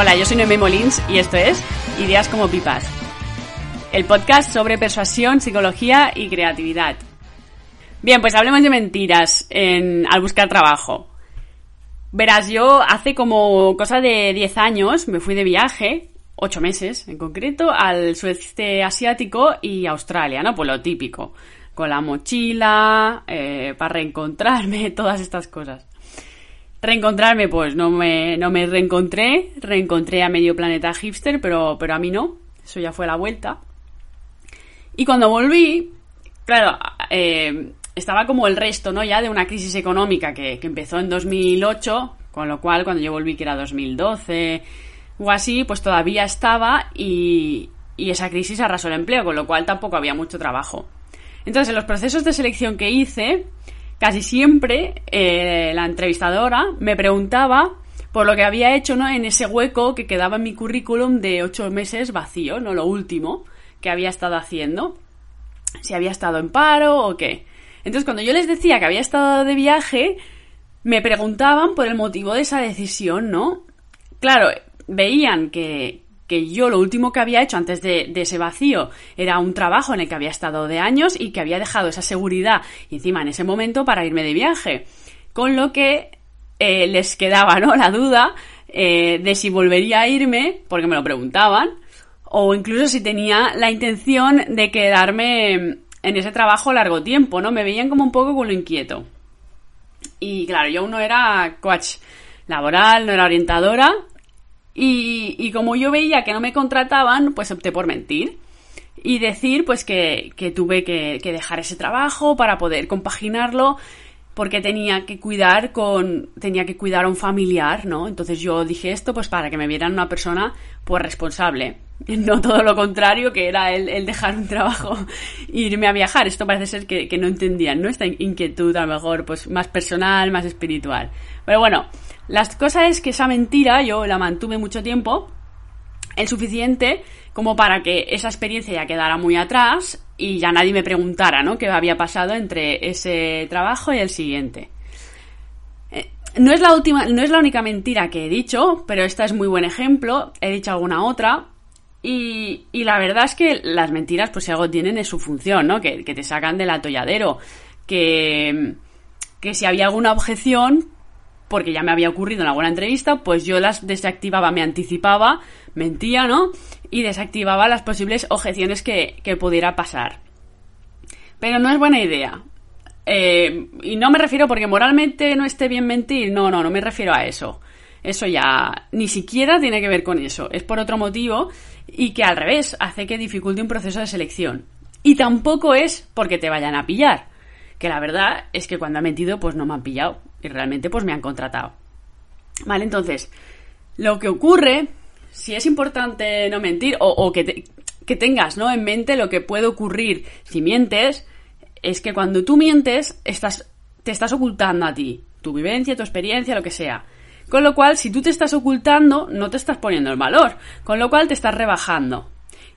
Hola, yo soy Noemí Molins y esto es Ideas como Pipas, el podcast sobre persuasión, psicología y creatividad. Bien, pues hablemos de mentiras en, al buscar trabajo. Verás, yo hace como cosa de 10 años me fui de viaje, 8 meses en concreto, al sudeste asiático y Australia, ¿no? Pues lo típico, con la mochila, eh, para reencontrarme, todas estas cosas. Reencontrarme, pues no me, no me reencontré, reencontré a medio planeta hipster, pero, pero a mí no, eso ya fue la vuelta. Y cuando volví, claro, eh, estaba como el resto, ¿no? Ya de una crisis económica que, que empezó en 2008, con lo cual cuando yo volví que era 2012 o así, pues todavía estaba y, y esa crisis arrasó el empleo, con lo cual tampoco había mucho trabajo. Entonces, en los procesos de selección que hice, casi siempre eh, la entrevistadora me preguntaba por lo que había hecho ¿no? en ese hueco que quedaba en mi currículum de ocho meses vacío, no lo último que había estado haciendo. Si había estado en paro o qué. Entonces, cuando yo les decía que había estado de viaje, me preguntaban por el motivo de esa decisión, ¿no? Claro, veían que, que yo lo último que había hecho antes de, ese vacío era un trabajo en el que había estado de años y que había dejado esa seguridad encima en ese momento para irme de viaje. Con lo que eh, les quedaba ¿no? la duda eh, de si volvería a irme, porque me lo preguntaban, o incluso si tenía la intención de quedarme en ese trabajo largo tiempo, ¿no? Me veían como un poco con lo inquieto. Y claro, yo aún no era coach laboral, no era orientadora, y, y, como yo veía que no me contrataban, pues opté por mentir. Y decir, pues, que, que tuve que, que, dejar ese trabajo para poder compaginarlo, porque tenía que cuidar con. tenía que cuidar a un familiar, ¿no? Entonces yo dije esto, pues para que me vieran una persona, pues responsable. No todo lo contrario, que era el, el dejar un trabajo e irme a viajar. Esto parece ser que, que no entendían, ¿no? Esta inquietud, a lo mejor, pues más personal, más espiritual. Pero bueno, la cosa es que esa mentira yo la mantuve mucho tiempo, el suficiente como para que esa experiencia ya quedara muy atrás y ya nadie me preguntara, ¿no? ¿Qué había pasado entre ese trabajo y el siguiente? Eh, no es la última, no es la única mentira que he dicho, pero esta es muy buen ejemplo. He dicho alguna otra. Y, la verdad es que las mentiras, pues si algo tienen es su función, ¿no? Que, que te sacan del atolladero. Que, que si había alguna objeción, porque ya me había ocurrido en alguna entrevista, pues yo las desactivaba, me anticipaba, mentía, ¿no? Y desactivaba las posibles objeciones que, pudiera pasar. Pero no es buena idea. Eh, y no me refiero porque moralmente no esté bien mentir, no, no, no me refiero a eso. Eso ya ni siquiera tiene que ver con eso. Es por otro motivo y que al revés hace que dificulte un proceso de selección. Y tampoco es porque te vayan a pillar. Que la verdad es que cuando ha mentido, pues no me han pillado y realmente pues me han contratado. Vale, entonces, lo que ocurre, si es importante no mentir o, que, que tengas ¿no? en mente lo que puede ocurrir si mientes, es que cuando tú mientes estás, te estás ocultando a ti, tu vivencia, tu experiencia, lo que sea. Con lo cual, si tú te estás ocultando, no te estás poniendo el valor, con lo cual te estás rebajando.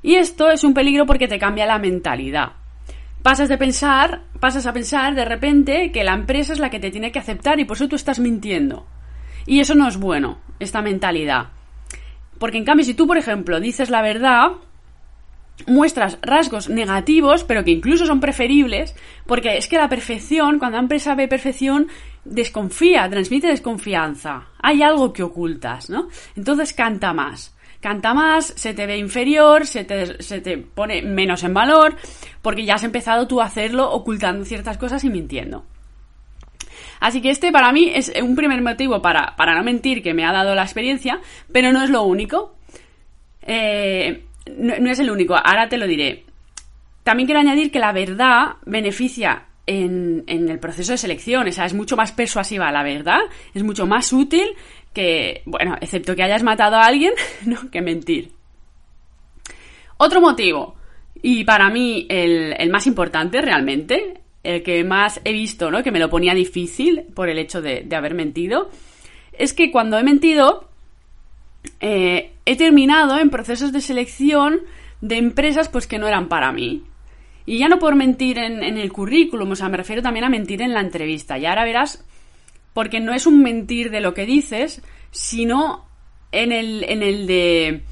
Y esto es un peligro porque te cambia la mentalidad pasas de pensar, pasas a pensar de repente que la empresa es la que te tiene que aceptar y por eso tú estás mintiendo. Y eso no es bueno, esta mentalidad. Porque en cambio, si tú, por ejemplo, dices la verdad, muestras rasgos negativos, pero que incluso son preferibles, porque es que la perfección, cuando la empresa ve perfección, desconfía, transmite desconfianza. Hay algo que ocultas, ¿no? Entonces canta más. Canta más, se te ve inferior, se te, se te pone menos en valor, porque ya has empezado tú a hacerlo ocultando ciertas cosas y mintiendo. Así que este para mí es un primer motivo para, para no mentir que me ha dado la experiencia, pero no es lo único. Eh, no, es el único, ahora te lo diré. También quiero añadir que la verdad beneficia en, en, el proceso de selección, o sea, es mucho más persuasiva la verdad, es mucho más útil que, bueno, excepto que hayas matado a alguien, ¿no? que mentir. Otro motivo, y para mí el, el más importante realmente, el que más he visto, ¿no? Que me lo ponía difícil por el hecho de, de haber mentido, es que cuando he mentido, eh, he terminado en procesos de selección de empresas pues que no eran para mí. Y ya no por mentir en, en, el currículum, o sea, me refiero también a mentir en la entrevista. Y ahora verás, porque no es un mentir de lo que dices, sino en el, en el de...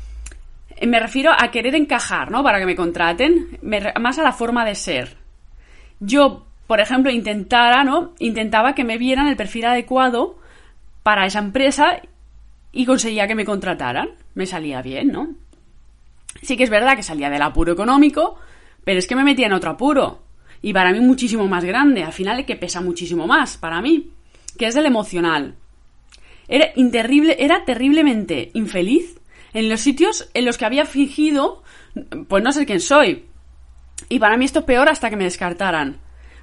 Me refiero a querer encajar, ¿no? Para que me contraten, más a la forma de ser. Yo, por ejemplo, intentara, ¿no? Intentaba que me vieran el perfil adecuado para esa empresa y conseguía que me contrataran. Me salía bien, ¿no? Sí que es verdad que salía del apuro económico, pero es que me metía en otro apuro. Y para mí muchísimo más grande, al final que pesa muchísimo más para mí, que es el emocional. Era, era terriblemente infeliz en los sitios en los que había fingido, pues no sé quién soy. Y para mí esto es peor hasta que me descartaran.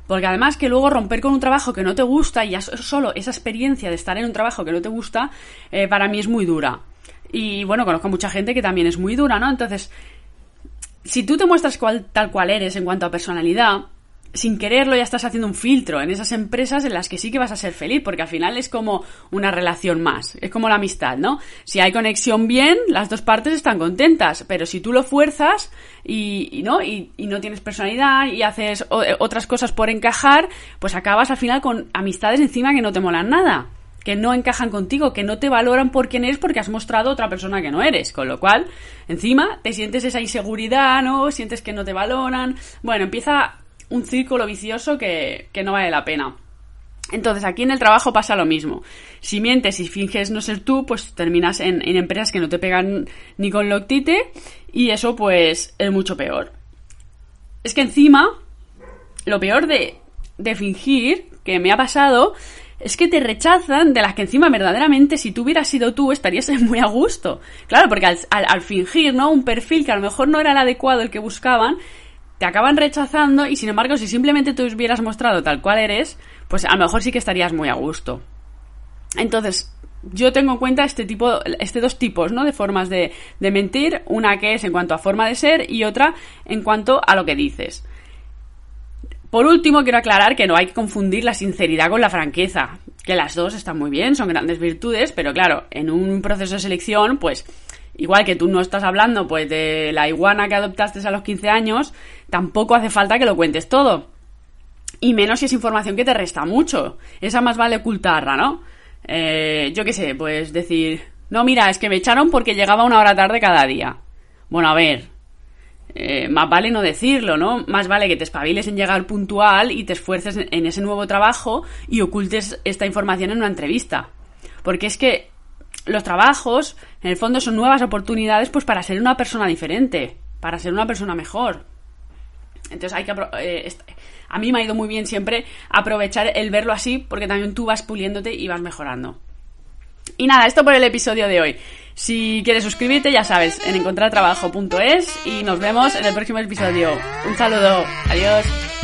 Porque además que luego romper con un trabajo que no te gusta y ya solo esa experiencia de estar en un trabajo que no te gusta, eh, para mí es muy dura. Y bueno, conozco a mucha gente que también es muy dura, ¿no? Entonces, si tú te muestras tal cual eres en cuanto a personalidad, sin quererlo ya estás haciendo un filtro en esas empresas en las que sí que vas a ser feliz, porque al final es como una relación más, es como la amistad, ¿no? Si hay conexión bien, las dos partes están contentas, pero si tú lo fuerzas y, ¿no? Y, y, no tienes personalidad y haces otras cosas por encajar, pues acabas al final con amistades encima que no te molan nada que no encajan contigo, que no te valoran por quién eres porque has mostrado otra persona que no eres. Con lo cual, encima, te sientes esa inseguridad, ¿no? Sientes que no te valoran. Bueno, empieza un círculo vicioso que, que no vale la pena. Entonces, aquí en el trabajo pasa lo mismo. Si mientes y finges no ser tú, pues terminas en, en empresas que no te pegan ni con loctite y eso pues es mucho peor. Es que encima, lo peor de, de fingir que me ha pasado es que te rechazan de las que encima verdaderamente si tú hubieras sido tú estarías muy a gusto. Claro, porque al, al, al, fingir, ¿no? Un perfil que a lo mejor no era el adecuado el que buscaban, te acaban rechazando y sin embargo si simplemente te hubieras mostrado tal cual eres, pues a lo mejor sí que estarías muy a gusto. Entonces, yo tengo en cuenta este tipo, este dos tipos, ¿no? De formas de, de mentir, una que es en cuanto a forma de ser y otra en cuanto a lo que dices. Por último, quiero aclarar que no hay que confundir la sinceridad con la franqueza, que las dos están muy bien, son grandes virtudes, pero claro, en un proceso de selección, pues igual que tú no estás hablando pues de la iguana que adoptaste a los 15 años, tampoco hace falta que lo cuentes todo. Y menos si es información que te resta mucho. Esa más vale ocultarla, ¿no? Eh, yo qué sé, pues decir, no, mira, es que me echaron porque llegaba una hora tarde cada día. Bueno, a ver, eh, más vale no decirlo, ¿no? Más vale que te espabiles en llegar puntual y te esfuerces en ese nuevo trabajo y ocultes esta información en una entrevista. Porque es que los trabajos, en el fondo, son nuevas oportunidades pues para ser una persona diferente, para ser una persona mejor. Entonces hay que eh, a mí me ha ido muy bien siempre aprovechar el verlo así porque también tú vas puliéndote y vas mejorando. Y nada, esto por el episodio de hoy. Si quieres suscribirte, ya sabes, en encontrartrabajo.es y nos vemos en el próximo episodio. Un saludo, adiós.